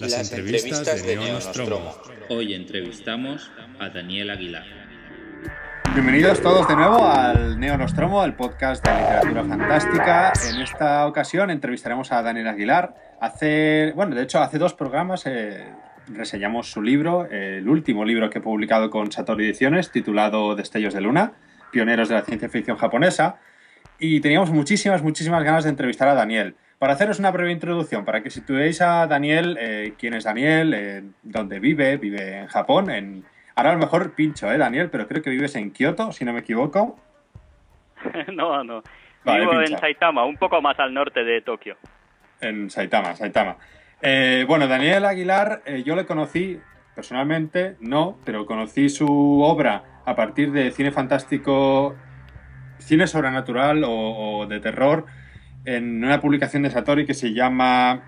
Las, entrevistas, de, Neo Hoy entrevistamos a Daniel Aguilar. Bienvenidos todos de nuevo al Neo Nostromo, el podcast de literatura fantástica. En esta ocasión entrevistaremos a Daniel Aguilar. Hace, bueno, de hecho, hace dos programas eh, reseñamos su libro, el último libro que he publicado con Satori Ediciones, titulado Destellos de Luna, pioneros de la ciencia ficción japonesa. Y teníamos muchísimas, muchísimas ganas de entrevistar a Daniel. Para haceros una breve introducción, para que situéis a Daniel, eh, quién es Daniel, eh, dónde vive, vive en Japón, en... ahora a lo mejor pincho, ¿eh, Daniel? Pero creo que vives en Kioto, si no me equivoco. no, no. Vivo en Saitama, un poco más al norte de Tokio. En Saitama, Saitama. Eh, bueno, Daniel Aguilar, yo le conocí personalmente, no, pero conocí su obra a partir de cine fantástico, cine sobrenatural o de terror, en una publicación de Satori que se llama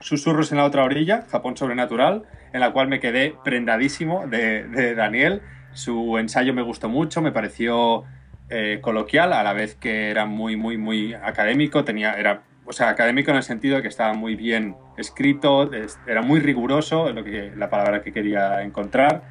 Susurros en la otra orilla, Japón sobrenatural, en la cual me quedé prendadísimo de, Daniel. Su ensayo me gustó mucho, me pareció eh, coloquial, a la vez que era muy, muy, muy académico, tenía, era, o sea, académico en el sentido de que estaba muy bien escrito, era muy riguroso, lo que, la palabra que quería encontrar.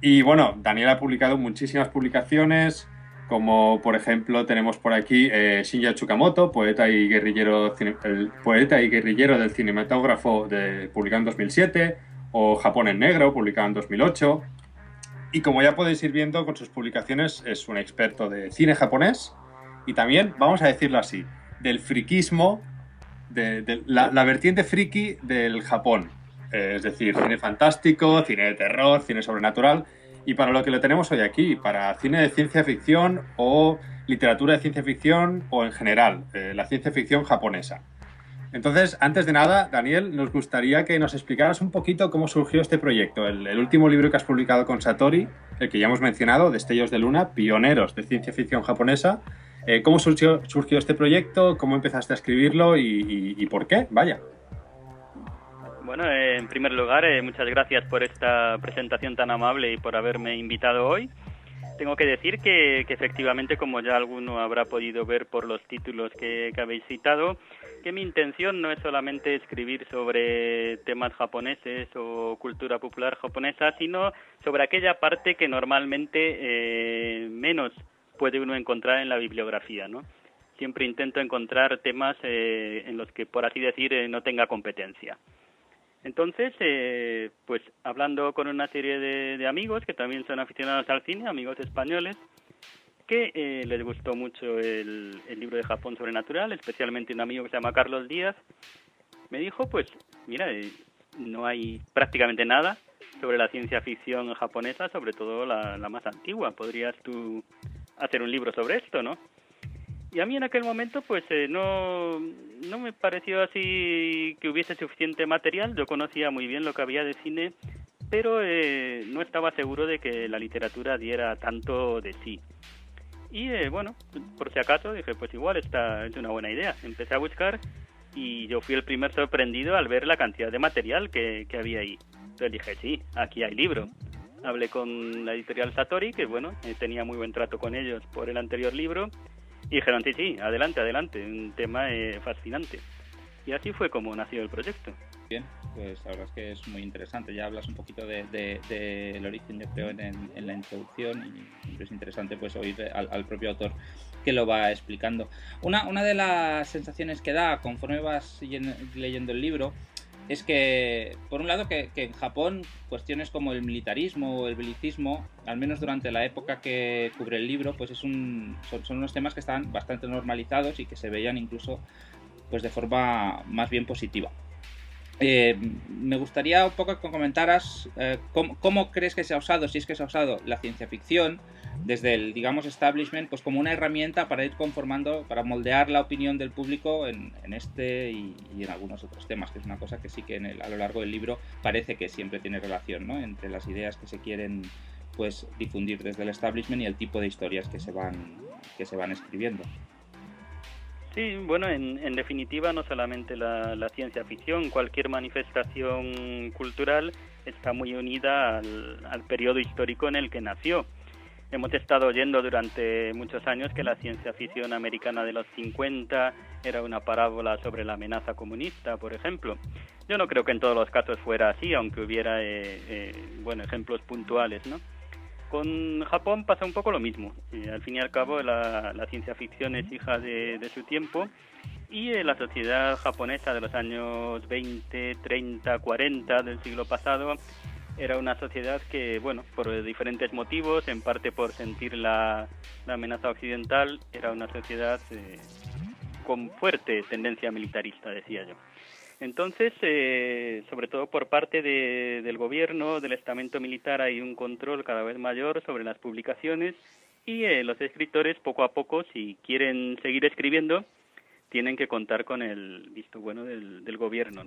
Y bueno, Daniel ha publicado muchísimas publicaciones, como por ejemplo tenemos por aquí eh, Shinya Tsukamoto, poeta y guerrillero, el poeta y guerrillero del cinematógrafo de, publicado en 2007, o Japón en negro, publicado en 2008. Y como ya podéis ir viendo con sus publicaciones, es un experto de cine japonés y también, vamos a decirlo así, del friquismo, de, la, vertiente friki del Japón. Eh, es decir, cine fantástico, cine de terror, cine sobrenatural y para lo que lo tenemos hoy aquí, para cine de ciencia ficción o literatura de ciencia ficción o en general, eh, la ciencia ficción japonesa. Entonces, antes de nada, Daniel, nos gustaría que nos explicaras un poquito cómo surgió este proyecto. El, último libro que has publicado con Satori, el que ya hemos mencionado, Destellos de Luna, pioneros de ciencia ficción japonesa. Eh, ¿Cómo surgió, surgió, este proyecto? ¿Cómo empezaste a escribirlo y por qué? Vaya. Bueno, eh, en primer lugar, eh, muchas gracias por esta presentación tan amable y por haberme invitado hoy. Tengo que decir que, efectivamente, como ya alguno habrá podido ver por los títulos que, habéis citado, que mi intención no es solamente escribir sobre temas japoneses o cultura popular japonesa, sino sobre aquella parte que normalmente eh, menos puede uno encontrar en la bibliografía, ¿no? Siempre intento encontrar temas en los que, por así decir, no tenga competencia. Entonces, eh, pues hablando con una serie de, amigos que también son aficionados al cine, amigos españoles, que eh, les gustó mucho el, libro de Japón Sobrenatural, especialmente un amigo que se llama Carlos Díaz, me dijo, pues, mira, eh, no hay prácticamente nada sobre la ciencia ficción japonesa, sobre todo la, la más antigua. ¿Podrías tú hacer un libro sobre esto, no? Y a mí en aquel momento pues eh, no, no me pareció así que hubiese suficiente material, yo conocía muy bien lo que había de cine, pero eh, no estaba seguro de que la literatura diera tanto de sí. Y eh, bueno, por si acaso dije, pues igual esta es una buena idea. Empecé a buscar y yo fui el primer sorprendido al ver la cantidad de material que, que había ahí. Entonces dije, sí, aquí hay libro. Hablé con la editorial Satori, que bueno, tenía muy buen trato con ellos por el anterior libro, y dijeron, sí, sí, adelante, adelante, un tema eh, fascinante. Y así fue como nació el proyecto. Bien, pues la verdad es que es muy interesante. Ya hablas un poquito del de, origen, yo creo, en, en, la introducción y es interesante pues oír al, propio autor que lo va explicando. Una, una de las sensaciones que da conforme vas leyendo el libro es que, por un lado, que, en Japón cuestiones como el militarismo o el belicismo, al menos durante la época que cubre el libro, pues es un, son, unos temas que están bastante normalizados y que se veían incluso pues de forma más bien positiva. Eh, me gustaría un poco que comentaras eh, cómo, crees que se ha usado, si es que se ha usado la ciencia ficción desde el, digamos, establishment, pues como una herramienta para ir conformando, para moldear la opinión del público en, este y, en algunos otros temas, que es una cosa que sí que a lo largo del libro parece que siempre tiene relación, ¿no? Entre las ideas que se quieren pues difundir desde el establishment y el tipo de historias que se van, que se van escribiendo. Sí, bueno, en, en definitiva no solamente la, ciencia ficción, cualquier manifestación cultural está muy unida al, al periodo histórico en el que nació. hemos estado oyendo durante muchos años que la ciencia ficción americana de los 50 era una parábola sobre la amenaza comunista, por ejemplo. Yo no creo que en todos los casos fuera así, aunque hubiera eh, eh, bueno, ejemplos puntuales, ¿no? Con Japón pasa un poco lo mismo. al fin y al cabo, la, ciencia ficción es hija de, su tiempo y la sociedad japonesa de los años 20, 30, 40 del siglo pasado era una sociedad que, bueno, por diferentes motivos, en parte por sentir la, amenaza occidental, era una sociedad eh, con fuerte tendencia militarista, decía yo. Entonces, eh, sobre todo por parte del gobierno, del estamento militar, hay un control cada vez mayor sobre las publicaciones y eh, los escritores, poco a poco, si quieren seguir escribiendo, tienen que contar con el visto bueno del, gobierno.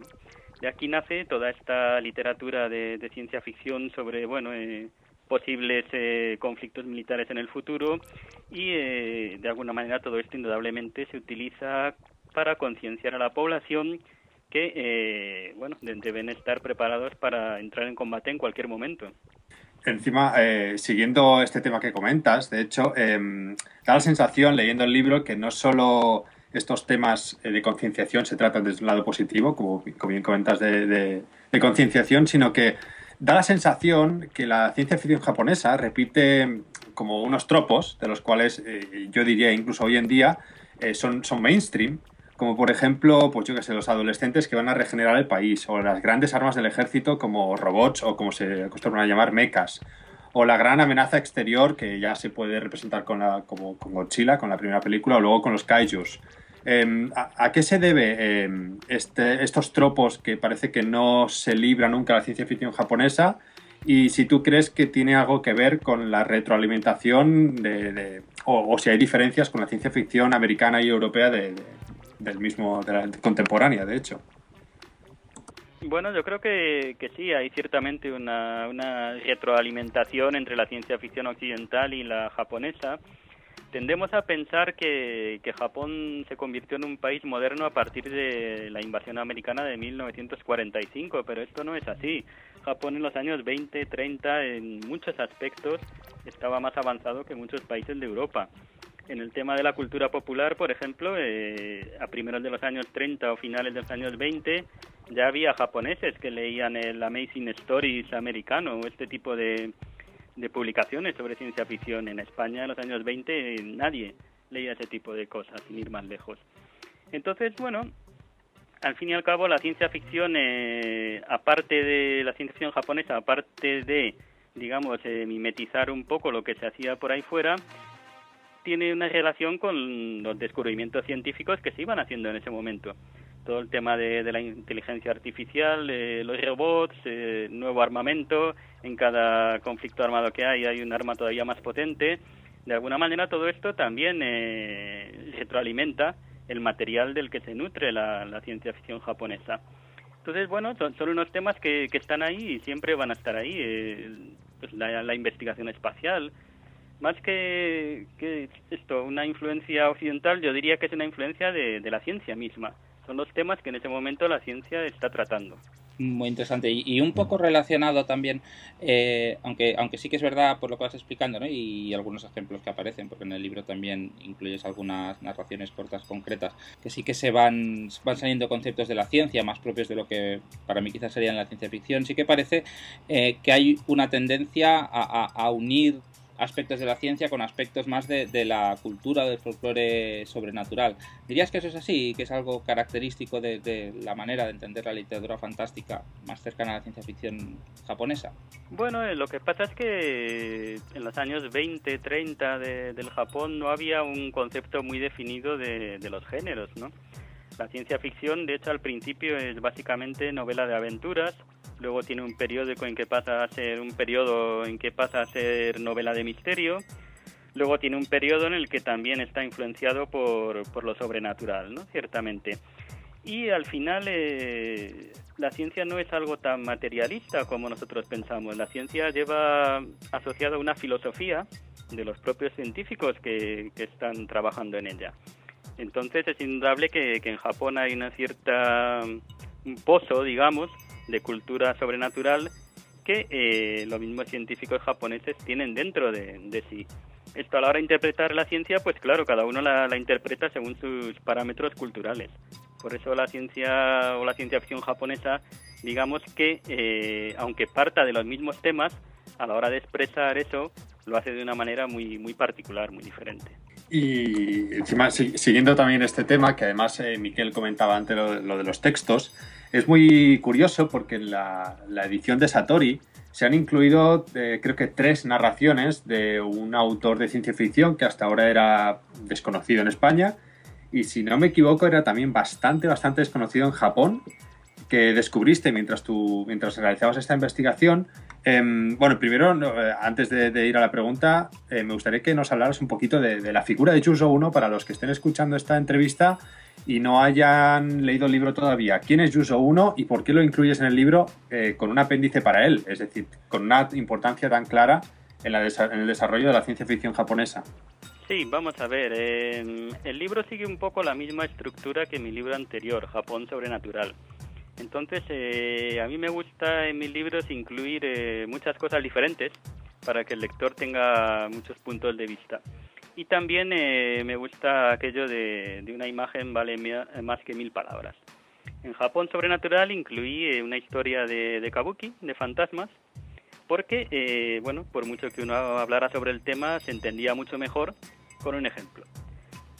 De aquí nace toda esta literatura de, ciencia ficción sobre, bueno, eh, posibles conflictos militares en el futuro y de alguna manera todo esto indudablemente se utiliza para concienciar a la población que eh, bueno deben estar preparados para entrar en combate en cualquier momento. Encima, eh, siguiendo este tema que comentas, de hecho, em, da la sensación, leyendo el libro, que no solo estos temas eh, de concienciación se tratan desde un lado positivo, como, bien comentas, de, concienciación, sino que da la sensación que la ciencia ficción japonesa repite como unos tropos, de los cuales yo diría incluso hoy en día son, son mainstream, como por ejemplo, pues yo que sé, los adolescentes que van a regenerar el país, o las grandes armas del ejército como robots o como se acostumbran a llamar mechas, o la gran amenaza exterior que ya se puede representar con, la, como, con Godzilla, con la primera película, o luego con los kaijus. Em, ¿a, qué se debe em, este, estos tropos que parece que no se libra nunca la ciencia ficción japonesa? Y si tú crees que tiene algo que ver con la retroalimentación de, o, si hay diferencias con la ciencia ficción americana y europea de, del mismo, de la contemporánea, de hecho. Bueno, yo creo que, sí, hay ciertamente una, retroalimentación entre la ciencia ficción occidental y la japonesa. Tendemos a pensar que, Japón se convirtió en un país moderno a partir de la invasión americana de 1945, pero esto no es así. Japón en los años 20, 30, en muchos aspectos, estaba más avanzado que muchos países de Europa en el tema de la cultura popular, por ejemplo, eh, a primeros de los años 30 o finales de los años 20 ya había japoneses que leían el Amazing Stories americano o este tipo de, de publicaciones sobre ciencia ficción. En España en los años 20 nadie leía ese tipo de cosas, sin ir más lejos. Entonces, bueno, al fin y al cabo la ciencia ficción, eh, aparte de la ciencia ficción japonesa, aparte de, digamos, eh, mimetizar un poco lo que se hacía por ahí fuera, tiene una relación con los descubrimientos científicos que se iban haciendo en ese momento. Todo el tema de, la inteligencia artificial, los robots, eh, nuevo armamento, en cada conflicto armado que hay hay un arma todavía más potente. De alguna manera todo esto también eh, retroalimenta el material del que se nutre la, ciencia ficción japonesa. Entonces, bueno, son, unos temas que, están ahí y siempre van a estar ahí. Eh, pues la investigación espacial, más que, esto, una influencia occidental, yo diría que es una influencia de, la ciencia misma. Son los temas que en ese momento la ciencia está tratando. Muy interesante y, un poco relacionado también, eh, aunque aunque sí que es verdad por lo que vas explicando ¿no? y, algunos ejemplos que aparecen, porque en el libro también incluyes algunas narraciones cortas concretas, que sí que se van, van saliendo conceptos de la ciencia más propios de lo que para mí quizás sería en la ciencia ficción. Sí que parece eh, que hay una tendencia a, a unir aspectos de la ciencia con aspectos más de, la cultura, del folclore sobrenatural. ¿Dirías que eso es así, que es algo característico de, la manera de entender la literatura fantástica más cercana a la ciencia ficción japonesa? Bueno, eh, lo que pasa es que en los años 20, 30 del Japón no había un concepto muy definido de, de los géneros, ¿no? La ciencia ficción, de hecho, al principio es básicamente novela de aventuras, luego tiene un periódico en que pasa a ser un periodo en que pasa a ser novela de misterio, luego tiene un periodo en el que también está influenciado por, por lo sobrenatural, ¿no? Ciertamente. Y al final eh, la ciencia no es algo tan materialista como nosotros pensamos. La ciencia lleva asociada una filosofía de los propios científicos que, que están trabajando en ella. Entonces es indudable que, en Japón hay una cierta pozo, digamos, de cultura sobrenatural que eh, los mismos científicos japoneses tienen dentro de, sí. Esto a la hora de interpretar la ciencia, pues claro, cada uno la, interpreta según sus parámetros culturales. Por eso la ciencia o la ciencia ficción japonesa, digamos que, eh, aunque parta de los mismos temas, a la hora de expresar eso, lo hace de una manera muy, muy particular, muy diferente. Y encima, siguiendo también este tema, que además eh, Miquel comentaba antes lo, de los textos, es muy curioso porque en la, edición de Satori se han incluido, eh, creo que tres narraciones de un autor de ciencia ficción que hasta ahora era desconocido en España y si no me equivoco era también bastante, bastante desconocido en Japón que descubriste mientras, tú, mientras realizabas esta investigación Em, bueno, primero, eh, antes de, ir a la pregunta, eh, me gustaría que nos hablaras un poquito de, la figura de Juso 1 para los que estén escuchando esta entrevista y no hayan leído el libro todavía. ¿Quién es Juso 1 y por qué lo incluyes en el libro eh, con un apéndice para él? Es decir, con una importancia tan clara en, en el desarrollo de la ciencia ficción japonesa. Sí, vamos a ver. el libro sigue un poco la misma estructura que mi libro anterior, Japón Sobrenatural. Entonces, eh, a mí me gusta en mis libros incluir eh, muchas cosas diferentes para que el lector tenga muchos puntos de vista. Y también eh, me gusta aquello de, una imagen vale más que mil palabras. En Japón Sobrenatural incluí una historia de, de, kabuki, de fantasmas, porque, bueno, por mucho que uno hablara sobre el tema, se entendía mucho mejor con un ejemplo.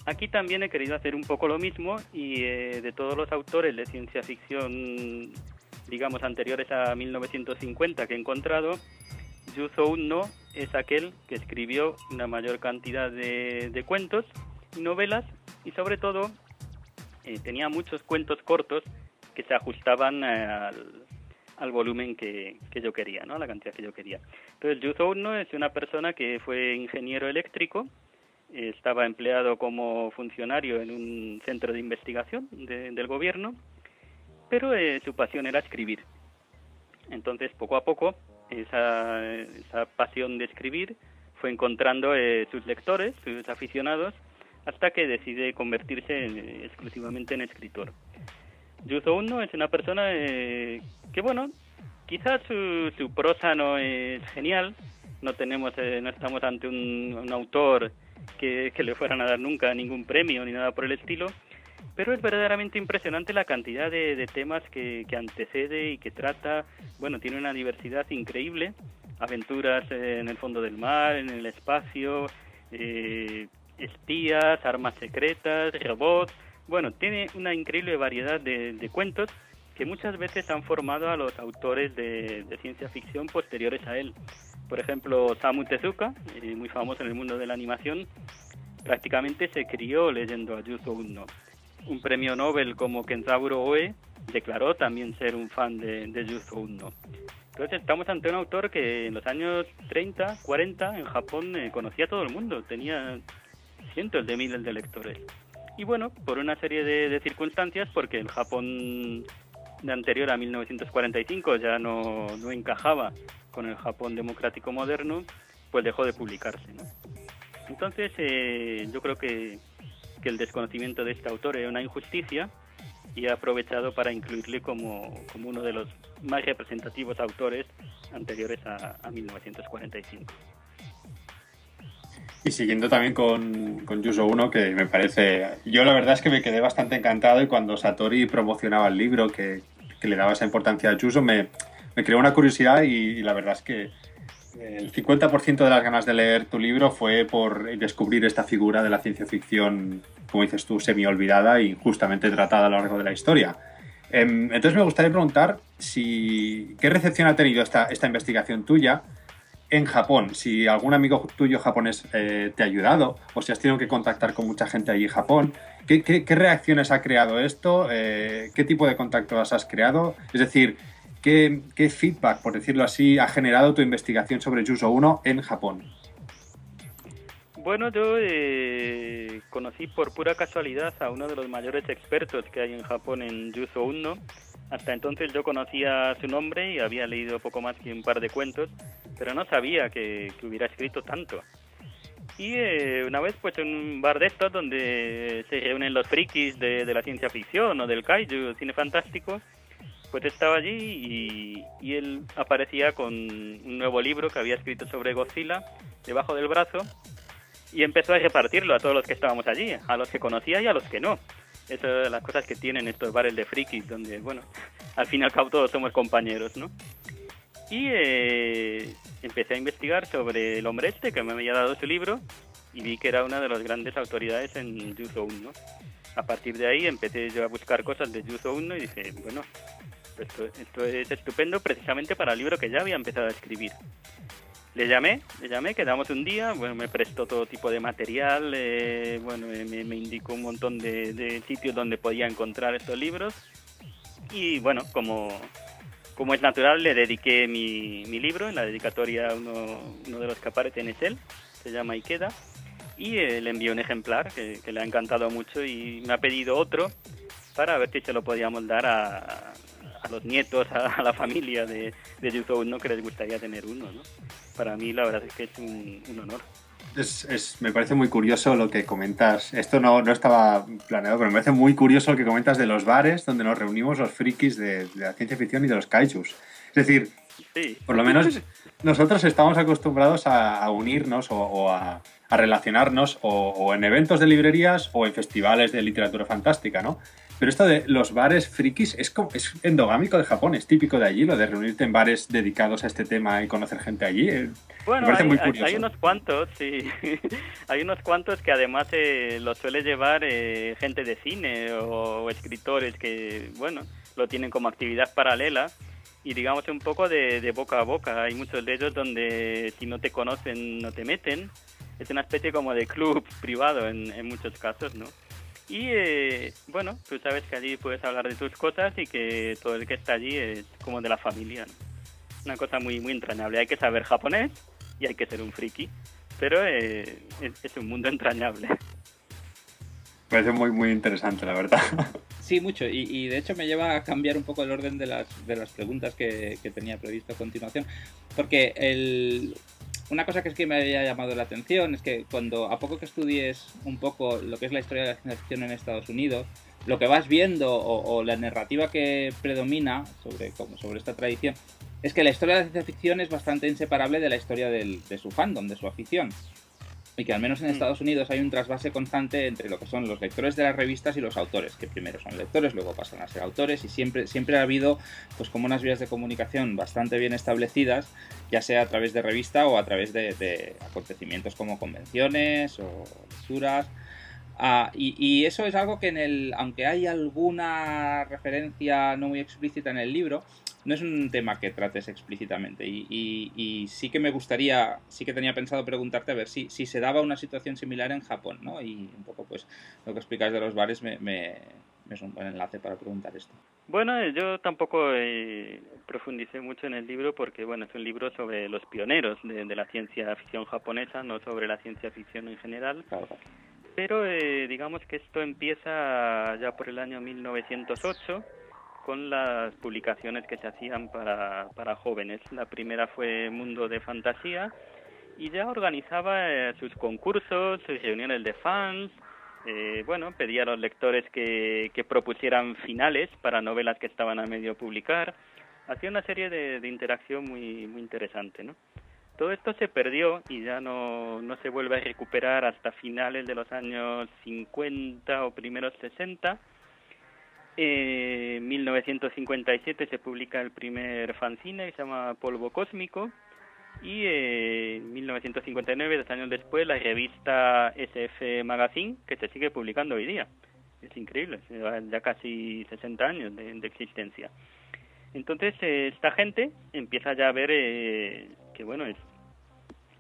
Aquí también he querido hacer un poco lo mismo y eh, de todos los autores de ciencia ficción, digamos, anteriores a 1950 que he encontrado, Yuzo Uno es aquel que escribió una mayor cantidad de, cuentos y novelas y sobre todo eh, tenía muchos cuentos cortos que se ajustaban eh, al, volumen que, yo quería, ¿no? la cantidad que yo quería. Entonces Yuzo Uno es una persona que fue ingeniero eléctrico, estaba empleado como funcionario en un centro de investigación del gobierno, pero eh, su pasión era escribir. Entonces, poco a poco, esa, pasión de escribir fue encontrando eh, sus lectores, sus aficionados, hasta que decide convertirse exclusivamente en escritor. Yuzo Uno es una persona eh, que, bueno, quizás su, su, prosa no es genial, no tenemos, no estamos ante un autor que, le fueran a dar nunca ningún premio ni nada por el estilo, pero es verdaderamente impresionante la cantidad de, temas que, antecede y que trata. Bueno, tiene una diversidad increíble, aventuras en el fondo del mar, en el espacio, eh, espías, armas secretas, robots. Bueno, tiene una increíble variedad de, cuentos que muchas veces han formado a los autores de ciencia ficción posteriores a él. Por ejemplo, Samu Tezuka, eh, muy famoso en el mundo de la animación, prácticamente se crió leyendo a Yuzo Uno. Un premio Nobel como Kenzaburo Oe declaró también ser un fan de, de Yuzo Uno. Entonces estamos ante un autor que en los años 30, 40 en Japón eh, conocía a todo el mundo, tenía cientos de miles de lectores. Y bueno, por una serie de, de circunstancias, porque el Japón de anterior a 1945 ya no, no encajaba con el Japón democrático moderno, pues dejó de publicarse. Entonces, eh, yo creo que, el desconocimiento de este autor es una injusticia y he aprovechado para incluirle como, uno de los más representativos autores anteriores a, 1945. Y siguiendo también con, con Yuso 1, que me parece. Yo la verdad es que me quedé bastante encantado y cuando Satori promocionaba el libro, que, que le daba esa importancia a Yuso, me, me creó una curiosidad y, la verdad es que el 50% de las ganas de leer tu libro fue por descubrir esta figura de la ciencia ficción, como dices tú, semi olvidada y justamente tratada a lo largo de la historia. Em, entonces me gustaría preguntar si qué recepción ha tenido esta, esta investigación tuya en Japón, si algún amigo tuyo japonés eh, te ha ayudado o si has tenido que contactar con mucha gente allí en Japón. ¿Qué, qué, reacciones ha creado esto? Eh, ¿Qué tipo de contactos has creado? Es decir, ¿Qué, feedback, por decirlo así, ha generado tu investigación sobre Juso 1 en Japón? Bueno, yo eh, conocí por pura casualidad a uno de los mayores expertos que hay en Japón en Juso 1. Hasta entonces yo conocía su nombre y había leído poco más que un par de cuentos, pero no sabía que, hubiera escrito tanto. Y eh, una vez pues en un bar de estos donde se reúnen los frikis de, de la ciencia ficción o del kaiju, cine fantástico, pues estaba allí y, él aparecía con un nuevo libro que había escrito sobre Godzilla debajo del brazo y empezó a repartirlo a todos los que estábamos allí, a los que conocía y a los que no. Esas son las cosas que tienen estos bares de frikis, donde, bueno, al fin y al cabo todos somos compañeros, ¿no? Y eh, empecé a investigar sobre el hombre este que me había dado su libro y vi que era una de las grandes autoridades en Yuzo 1. A partir de ahí empecé yo a buscar cosas de Yuzo 1 y dije, bueno, esto, esto es estupendo precisamente para el libro que ya había empezado a escribir. Le llamé, le llamé, quedamos un día, bueno, me prestó todo tipo de material, eh, bueno, me, indicó un montón de, sitios donde podía encontrar estos libros y bueno, como, como es natural, le dediqué mi, mi libro, en la dedicatoria uno, uno de los que aparecen es él, se llama Ikeda, y eh, le envié un ejemplar que, que, le ha encantado mucho y me ha pedido otro para ver si se lo podíamos dar a, a los nietos, a, la familia de, de YouTube, ¿no? que les gustaría tener uno. ¿no? Para mí la verdad es que es un, honor. Es, me parece muy curioso lo que comentas. Esto no, no, estaba planeado, pero me parece muy curioso lo que comentas de los bares donde nos reunimos los frikis de, la ciencia ficción y de los kaijus. Es decir, por lo menos nosotros estamos acostumbrados a, unirnos o, a, a, relacionarnos o, o, en eventos de librerías o en festivales de literatura fantástica, ¿no? Pero esto de los bares frikis es, es endogámico de Japón, es típico de allí, lo de reunirte en bares dedicados a este tema y conocer gente allí. Eh, bueno, hay, muy hay, unos cuantos, sí. hay unos cuantos que además eh, lo suele llevar eh, gente de cine o, escritores que, bueno, lo tienen como actividad paralela y digamos un poco de, de, boca a boca. Hay muchos de ellos donde si no te conocen no te meten. Es una especie como de club privado en, en muchos casos, ¿no? Y eh, bueno, tú sabes que allí puedes hablar de tus cosas y que todo el que está allí es como de la familia. Una cosa muy, muy entrañable. Hay que saber japonés y hay que ser un friki, pero eh, es, un mundo entrañable. Parece muy, muy interesante, la verdad. Sí, mucho. Y, de hecho me lleva a cambiar un poco el orden de las, de las preguntas que, que tenía previsto a continuación. Porque el, una cosa que es que me había llamado la atención es que cuando a poco que estudies un poco lo que es la historia de la ciencia ficción en Estados Unidos, lo que vas viendo o, la narrativa que predomina sobre, como sobre esta tradición es que la historia de la ciencia ficción es bastante inseparable de la historia de su fandom, de su afición y que al menos en mm. Estados Unidos hay un trasvase constante entre lo que son los lectores de las revistas y los autores, que primero son lectores, luego pasan a ser autores y siempre, siempre ha habido pues como unas vías de comunicación bastante bien establecidas, ya sea a través de revista o a través de, acontecimientos como convenciones o lecturas. Ah, y, y, eso es algo que en el, aunque hay alguna referencia no muy explícita en el libro, no es un tema que trates explícitamente y, sí que me gustaría, sí que tenía pensado preguntarte a ver si, si se daba una situación similar en Japón, ¿no? Y un poco pues lo que explicas de los bares me, me, es un buen enlace para preguntar esto. Bueno, eh, yo tampoco eh, profundicé mucho en el libro porque, bueno, es un libro sobre los pioneros de, la ciencia ficción japonesa, no sobre la ciencia ficción en general. Pero eh, digamos que esto empieza ya por el año 1908 con las publicaciones que se hacían para, para jóvenes. La primera fue Mundo de Fantasía y ya organizaba eh, sus concursos, sus reuniones de fans, eh, bueno, pedía a los lectores que, que, propusieran finales para novelas que estaban a medio publicar. Hacía una serie de, de interacción muy, muy interesante, ¿no? Todo esto se perdió y ya no, no se vuelve a recuperar hasta finales de los años 50 o primeros 60 en 1957 se publica el primer fanzine que se llama Polvo Cósmico y en 1959, dos años después, la revista SF Magazine que se sigue publicando hoy día. Es increíble, ya casi 60 años de, existencia. Entonces, eh, esta gente empieza ya a ver eh, que, bueno, es,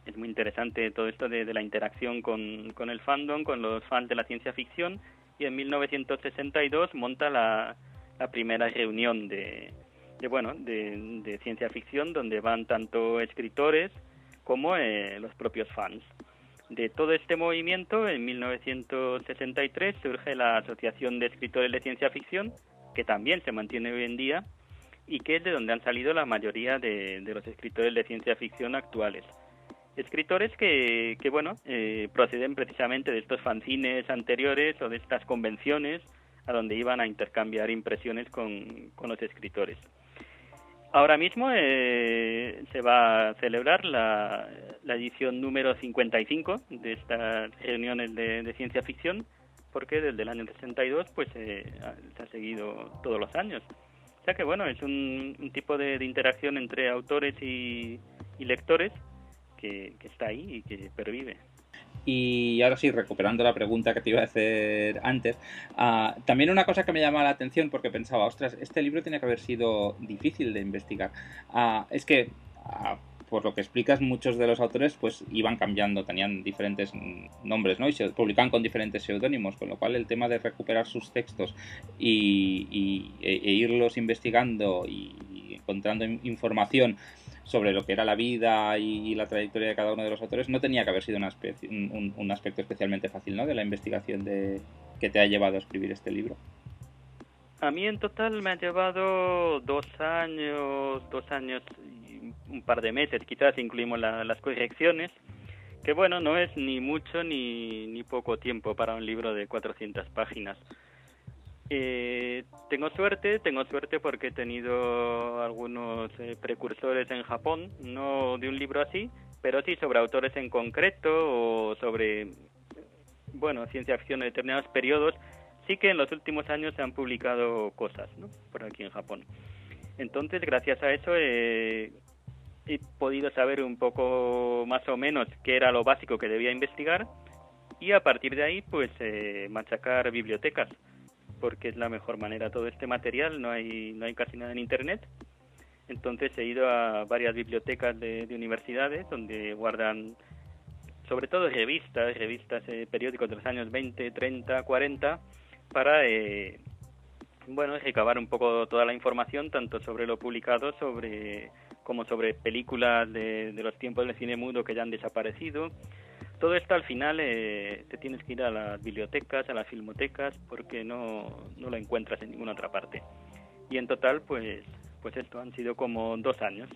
es muy interesante todo esto de, de la interacción con, con el fandom, con los fans de la ciencia ficción y en 1962 monta la, primera reunión de, de bueno de, de, ciencia ficción donde van tanto escritores como eh, los propios fans. De todo este movimiento, en 1963 surge la Asociación de Escritores de Ciencia Ficción, que también se mantiene hoy en día y que es de donde han salido la mayoría de los escritores de ciencia ficción actuales escritores que, que bueno, eh, proceden precisamente de estos fanzines anteriores o de estas convenciones a donde iban a intercambiar impresiones con, con los escritores. Ahora mismo eh, se va a celebrar la, la, edición número 55 de estas reuniones de, ciencia ficción, porque desde el año 62 pues eh, se ha seguido todos los años. O sea que bueno, es un, un tipo de, de, interacción entre autores y, y lectores que, está ahí y que pervive. Y ahora sí, recuperando la pregunta que te iba a hacer antes, uh, también una cosa que me llama la atención porque pensaba, ostras, este libro tiene que haber sido difícil de investigar. Uh, es que, uh, por lo que explicas, muchos de los autores pues iban cambiando, tenían diferentes nombres, ¿no? Y se publicaban con diferentes seudónimos, con lo cual el tema de recuperar sus textos y, e, e irlos investigando y encontrando información sobre lo que era la vida y, la trayectoria de cada uno de los autores, no tenía que haber sido una un, un, aspecto especialmente fácil ¿no? de la investigación de, que te ha llevado a escribir este libro. A mí en total me ha llevado dos años, dos años y un par de meses, quizás incluimos la, las correcciones, que bueno, no es ni mucho ni, ni poco tiempo para un libro de 400 páginas. Eh, tengo suerte, tengo suerte porque he tenido algunos eh, precursores en Japón, no de un libro así, pero sí sobre autores en concreto o sobre, bueno, ciencia ficción en determinados periodos. Sí que en los últimos años se han publicado cosas, ¿no? Por aquí en Japón. Entonces, gracias a eso he podido saber un poco más o menos qué era lo básico que debía investigar y a partir de ahí, pues, eh, machacar bibliotecas porque es la mejor manera todo este material, no hay, no hay casi nada en Internet. Entonces he ido a varias bibliotecas de, universidades donde guardan sobre todo revistas, revistas, eh, periódicos de los años 20, 30, 40, para, eh, bueno, recabar un poco toda la información, tanto sobre lo publicado, sobre como sobre películas de, de los tiempos del cine mudo que ya han desaparecido, todo esto al final eh, te tienes que ir a las bibliotecas, a las filmotecas, porque no, no lo encuentras en ninguna otra parte. Y en total, pues, pues esto han sido como dos años.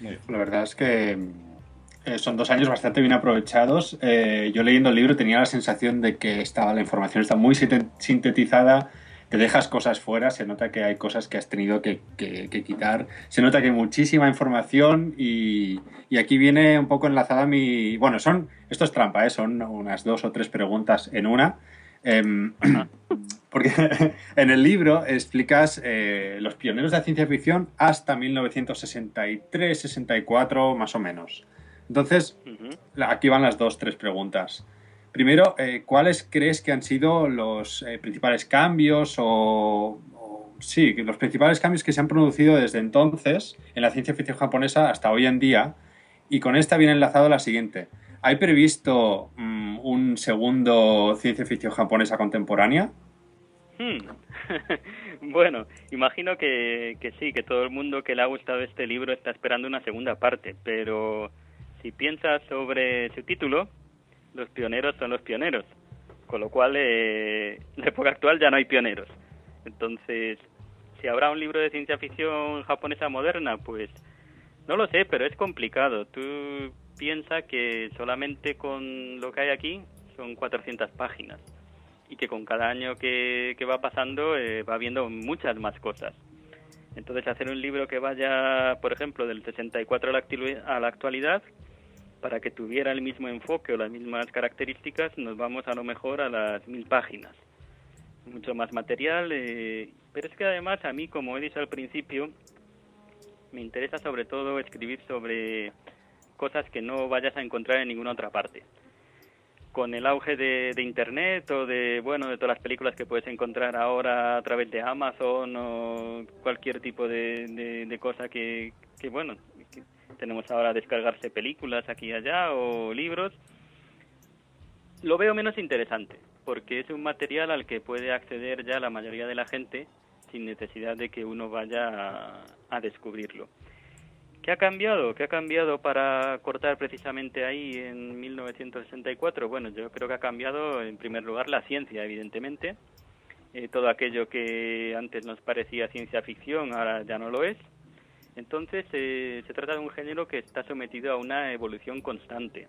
La verdad es que eh, son dos años bastante bien aprovechados. Eh, yo leyendo el libro tenía la sensación de que estaba la información está muy sintetizada te dejas cosas fuera, se nota que hay cosas que has tenido que, que, quitar, se nota que hay muchísima información y, y, aquí viene un poco enlazada mi... Bueno, son, esto es trampa, ¿eh? son unas dos o tres preguntas en una. Eh, porque en el libro explicas eh, los pioneros de la ciencia ficción hasta 1963-64 más o menos. Entonces, aquí van las dos, tres preguntas. Primero, eh, ¿cuáles crees que han sido los eh, principales cambios o, sí, los principales cambios que se han producido desde entonces en la ciencia ficción japonesa hasta hoy en día? Y con esta viene enlazado la siguiente. ¿Hay previsto mm, un segundo ciencia ficción japonesa contemporánea? Hmm. bueno, imagino que, que sí, que todo el mundo que le ha gustado este libro está esperando una segunda parte, pero si piensas sobre su título, los pioneros son los pioneros, con lo cual eh, en la época actual ya no hay pioneros. Entonces, si habrá un libro de ciencia ficción japonesa moderna, pues no lo sé, pero es complicado. Tú piensas que solamente con lo que hay aquí son 400 páginas y que con cada año que, que va pasando eh, va viendo muchas más cosas. Entonces, hacer un libro que vaya, por ejemplo, del 64 a la actualidad, para que tuviera el mismo enfoque o las mismas características, nos vamos a lo mejor a las mil páginas. Mucho más material, eh, pero es que además a mí, como he dicho al principio, me interesa sobre todo escribir sobre cosas que no vayas a encontrar en ninguna otra parte. Con el auge de, Internet o de, bueno, de todas las películas que puedes encontrar ahora a través de Amazon o cualquier tipo de, de cosa que, que, bueno, tenemos ahora descargarse películas aquí y allá o libros, lo veo menos interesante, porque es un material al que puede acceder ya la mayoría de la gente sin necesidad de que uno vaya a, descubrirlo. ¿Qué ha cambiado? ¿Qué ha cambiado para cortar precisamente ahí en 1964? Bueno, yo creo que ha cambiado en primer lugar la ciencia, evidentemente. Eh, todo aquello que antes nos parecía ciencia ficción ahora ya no lo es. Entonces, eh, se trata de un género que está sometido a una evolución constante.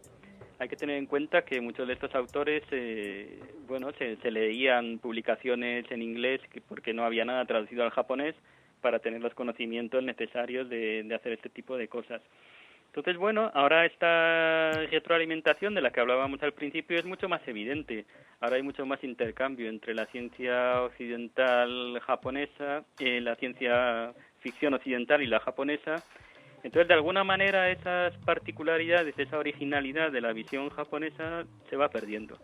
hay que tener en cuenta que muchos de estos autores, eh, bueno, se, leían publicaciones en inglés porque no había nada traducido al japonés para tener los conocimientos necesarios de, de hacer este tipo de cosas. Entonces, bueno, ahora esta retroalimentación de la que hablábamos al principio es mucho más evidente. Ahora hay mucho más intercambio entre la ciencia occidental japonesa, eh, la ciencia ficción occidental y la japonesa. Entonces, de alguna manera, esas particularidades, esa originalidad de la visión japonesa se va perdiendo.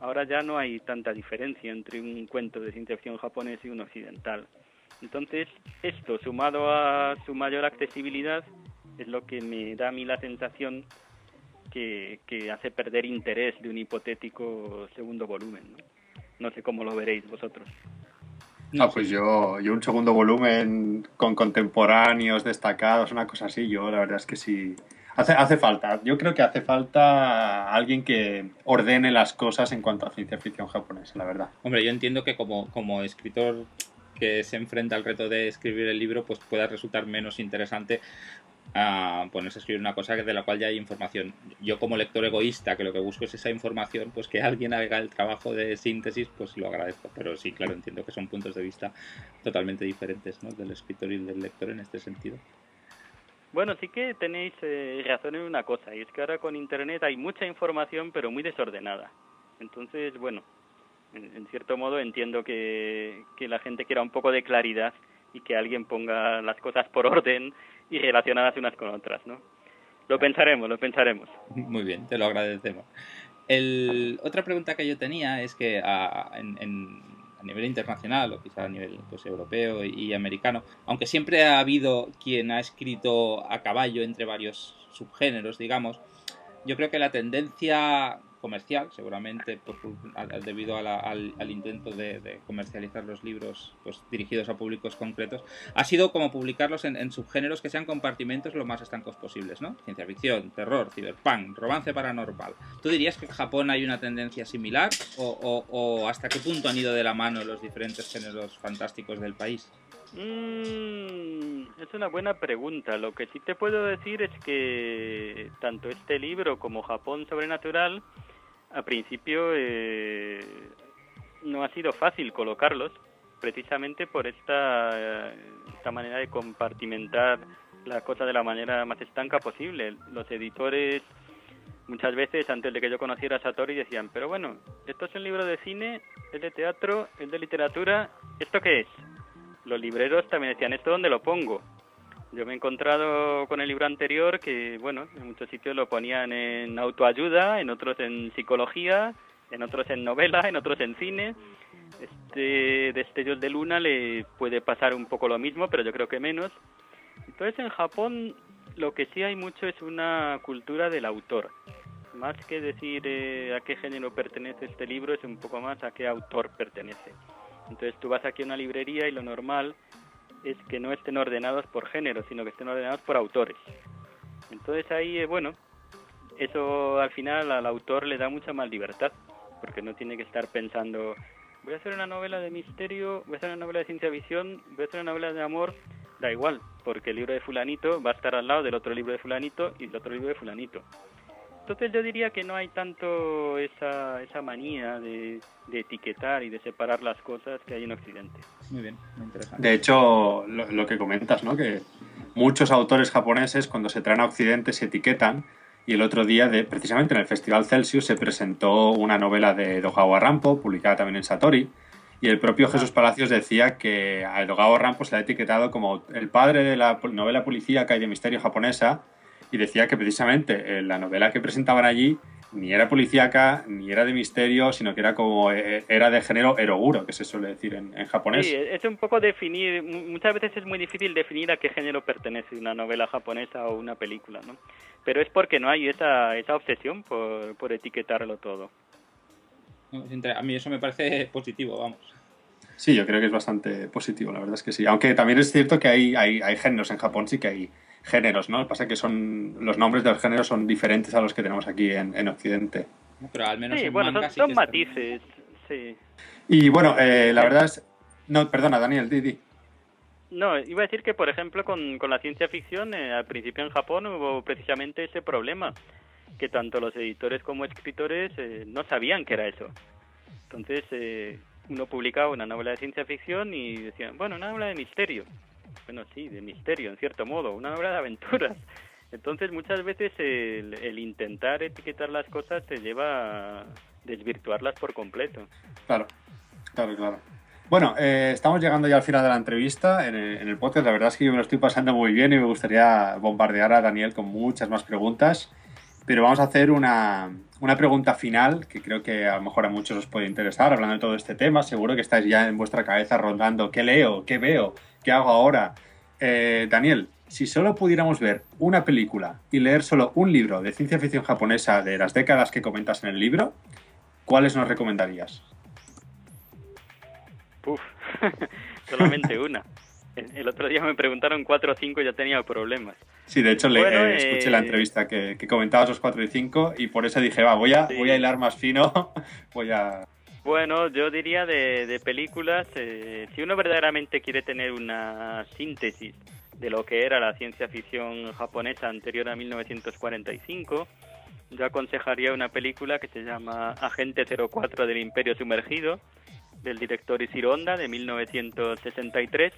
Ahora ya no hay tanta diferencia entre un cuento de ciencia ficción japonés y un occidental. Entonces, esto sumado a su mayor accesibilidad es lo que me da a mí la sensación que, hace perder interés de un hipotético segundo volumen. No, sé cómo lo veréis vosotros. No, pues yo, yo un segundo volumen con contemporáneos destacados, una cosa así, yo la verdad es que sí. Hace, hace falta, yo creo que hace falta alguien que ordene las cosas en cuanto a ciencia ficción japonesa, la verdad. Hombre, yo entiendo que como, como escritor que se enfrenta al reto de escribir el libro, pues pueda resultar menos interesante a ponerse a escribir una cosa de la cual ya hay información. Yo como lector egoísta, que lo que busco es esa información, pues que alguien haga el trabajo de síntesis, pues lo agradezco. Pero sí, claro, entiendo que son puntos de vista totalmente diferentes ¿no? del escritor y del lector en este sentido. Bueno, sí que tenéis eh, razón en una cosa, y es que ahora con Internet hay mucha información, pero muy desordenada. Entonces, bueno, en, cierto modo entiendo que la gente quiera un poco de claridad y que alguien ponga las cosas por orden y relacionadas unas con otras, ¿no? Lo pensaremos, lo pensaremos. Muy bien, te lo agradecemos. El, otra pregunta que yo tenía es que a, nivel internacional o quizá a nivel pues, europeo y americano, aunque siempre ha habido quien ha escrito a caballo entre varios subgéneros, digamos, yo creo que la tendencia comercial, seguramente debido al, intento de, comercializar los libros pues, dirigidos a públicos concretos, ha sido como publicarlos en, subgéneros que sean compartimentos lo más estancos posibles, ¿no? Ciencia ficción, terror, cyberpunk, romance paranormal. ¿Tú dirías que en Japón hay una tendencia similar o, hasta qué punto han ido de la mano los diferentes géneros fantásticos del país? Mm, es una buena pregunta. Lo que sí te puedo decir es que tanto este libro como Japón Sobrenatural a principio eh, no ha sido fácil colocarlos, precisamente por esta, esta manera de compartimentar la cosa de la manera más estanca posible. Los editores muchas veces antes de que yo conociera a Satori decían, pero bueno, esto es un libro de cine, es de teatro, es de literatura, ¿esto qué es? Los libreros también decían, ¿esto dónde lo pongo? Yo me he encontrado con el libro anterior que, bueno, en muchos sitios lo ponían en autoayuda, en otros en psicología, en otros en novela, en otros en cine. Este Destellos de Luna le puede pasar un poco lo mismo, pero yo creo que menos. Entonces en Japón lo que sí hay mucho es una cultura del autor. Más que decir eh, a qué género pertenece este libro, es un poco más a qué autor pertenece. Entonces tú vas aquí a una librería y lo normal es que no estén ordenados por género, sino que estén ordenados por autores. Entonces ahí, eh, bueno, eso al final al autor le da mucha más libertad, porque no tiene que estar pensando, voy a hacer una novela de misterio, voy a hacer una novela de ciencia ficción, voy a hacer una novela de amor, da igual, porque el libro de fulanito va a estar al lado del otro libro de fulanito y el otro libro de fulanito. Entonces yo diría que no hay tanto esa, esa manía de, etiquetar y de separar las cosas que hay en Occidente. Muy bien, muy interesante. De hecho, lo, que comentas, ¿no? Que muchos autores japoneses cuando se traen a Occidente se etiquetan y el otro día, de, precisamente en el Festival Celsius, se presentó una novela de Dogawa Rampo, publicada también en Satori, y el propio ah. Jesús Palacios decía que a Dogawa Rampo se le ha etiquetado como el padre de la novela policíaca y de misterio japonesa, y decía que precisamente eh, la novela que presentaban allí ni era policíaca, ni era de misterio, sino que era como eh, era de género eroguro, que se suele decir en, japonés. Sí, es un poco definir, muchas veces es muy difícil definir a qué género pertenece una novela japonesa o una película, ¿no? Pero es porque no hay esa, esa obsesión por, por etiquetarlo todo. A mí eso me parece positivo, vamos. Sí, yo creo que es bastante positivo, la verdad es que sí. Aunque también es cierto que hay, hay, hay géneros en Japón, sí que hay géneros, ¿no? Lo que pasa es que son, los nombres de los géneros son diferentes a los que tenemos aquí en, Occidente. Pero al menos sí, bueno, son, matices, sí. Y bueno, eh, la verdad es... No, perdona, Daniel, Didi. No, iba a decir que, por ejemplo, con, con la ciencia ficción, eh, al principio en Japón hubo precisamente ese problema. que tanto los editores como escritores eh, no sabían que era eso. Entonces, eh, uno publicaba una novela de ciencia ficción y decían, bueno, una novela de misterio. Bueno, sí, de misterio, en cierto modo, una novela de aventuras. Entonces, muchas veces el, el intentar etiquetar las cosas te lleva a desvirtuarlas por completo. Claro, claro, claro. Bueno, eh, estamos llegando ya al final de la entrevista en el, en el, podcast. La verdad es que yo me lo estoy pasando muy bien y me gustaría bombardear a Daniel con muchas más preguntas. Pero vamos a hacer una, una, pregunta final que creo que a lo mejor a muchos os puede interesar, hablando de todo este tema. Seguro que estáis ya en vuestra cabeza rondando qué leo, qué veo, qué hago ahora. Eh, Daniel, si solo pudiéramos ver una película y leer solo un libro de ciencia ficción japonesa de las décadas que comentas en el libro, ¿cuáles nos recomendarías? Uf, solamente una. El otro día me preguntaron cuatro o cinco y ya tenía problemas. Sí, de hecho le, bueno, eh, escuché eh... la entrevista que, que, comentabas los cuatro y cinco y por eso dije, va, voy a, sí. voy a hilar más fino, voy a... Bueno, yo diría de, de películas, eh, si uno verdaderamente quiere tener una síntesis de lo que era la ciencia ficción japonesa anterior a 1945, yo aconsejaría una película que se llama Agente 04 del Imperio Sumergido, del director Isiro Honda, de 1963,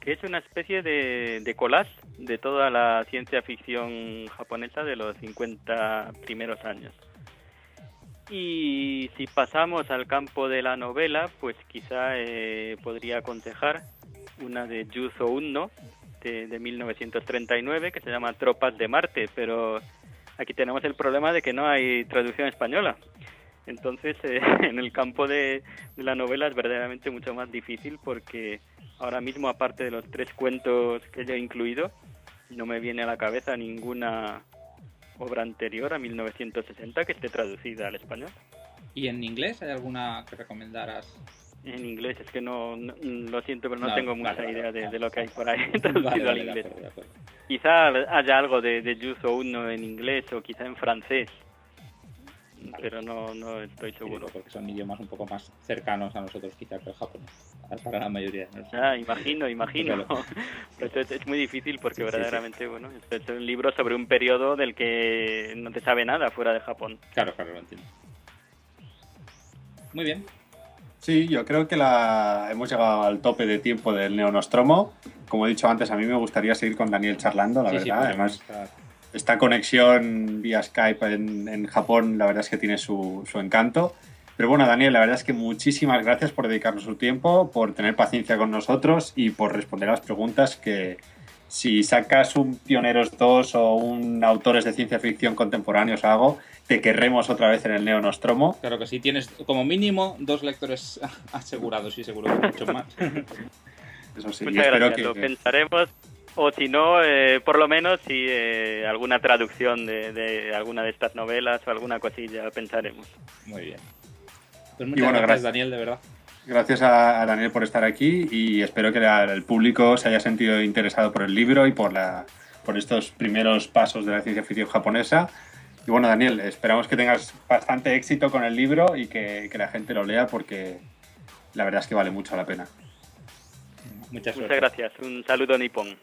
que es una especie de, de collage de toda la ciencia ficción japonesa de los 50 primeros años. Y si pasamos al campo de la novela, pues quizá eh, podría aconsejar una de Yuzo Unno, de, de 1939, que se llama Tropas de Marte, pero aquí tenemos el problema de que no hay traducción española. Entonces, eh, en el campo de, de, la novela es verdaderamente mucho más difícil porque ahora mismo, aparte de los tres cuentos que yo he incluido, no me viene a la cabeza ninguna obra anterior a 1960 que esté traducida al español. ¿Y en inglés hay alguna que recomendaras? En inglés, es que no, no lo siento, pero no, no tengo mucha vale, idea vale, de, de, lo que hay por ahí traducido al inglés. De acuerdo, de acuerdo. Quizá haya algo de, de Yuzo Uno en inglés o quizá en francés, pero no, no estoy seguro. Porque son idiomas un poco más cercanos a nosotros quizá que el japonés, para la mayoría. ¿no? Ah, imagino, imagino. Pues es, es, muy difícil porque sí, verdaderamente, sí, bueno, es un libro sobre un periodo del que no te sabe nada fuera de Japón. Claro, claro, lo entiendo. Muy bien. Sí, yo creo que la... hemos llegado al tope de tiempo del Neonostromo. Como he dicho antes, a mí me gustaría seguir con Daniel charlando, la verdad. Además, estar esta conexión vía Skype en, en, Japón, la verdad es que tiene su, su, encanto. Pero bueno, Daniel, la verdad es que muchísimas gracias por dedicarnos su tiempo, por tener paciencia con nosotros y por responder a las preguntas que si sacas un Pioneros 2 o un Autores de Ciencia Ficción Contemporáneos o algo, te querremos otra vez en el Neo Nostromo. Claro que sí, tienes como mínimo dos lectores asegurados y seguro que mucho más. Eso sí, Muchas gracias, que, lo pensaremos o si no, eh, por lo menos si eh, alguna traducción de, de, alguna de estas novelas o alguna cosilla pensaremos. Muy bien. Pues muchas bueno, gracias, gracias, Daniel, de verdad. Gracias a, a, Daniel por estar aquí y espero que la, el público se haya sentido interesado por el libro y por, la, por estos primeros pasos de la ciencia ficción japonesa. Y bueno, Daniel, esperamos que tengas bastante éxito con el libro y que, que la gente lo lea porque la verdad es que vale mucho la pena. Muchas, Muchas gracias. Un saludo nipón.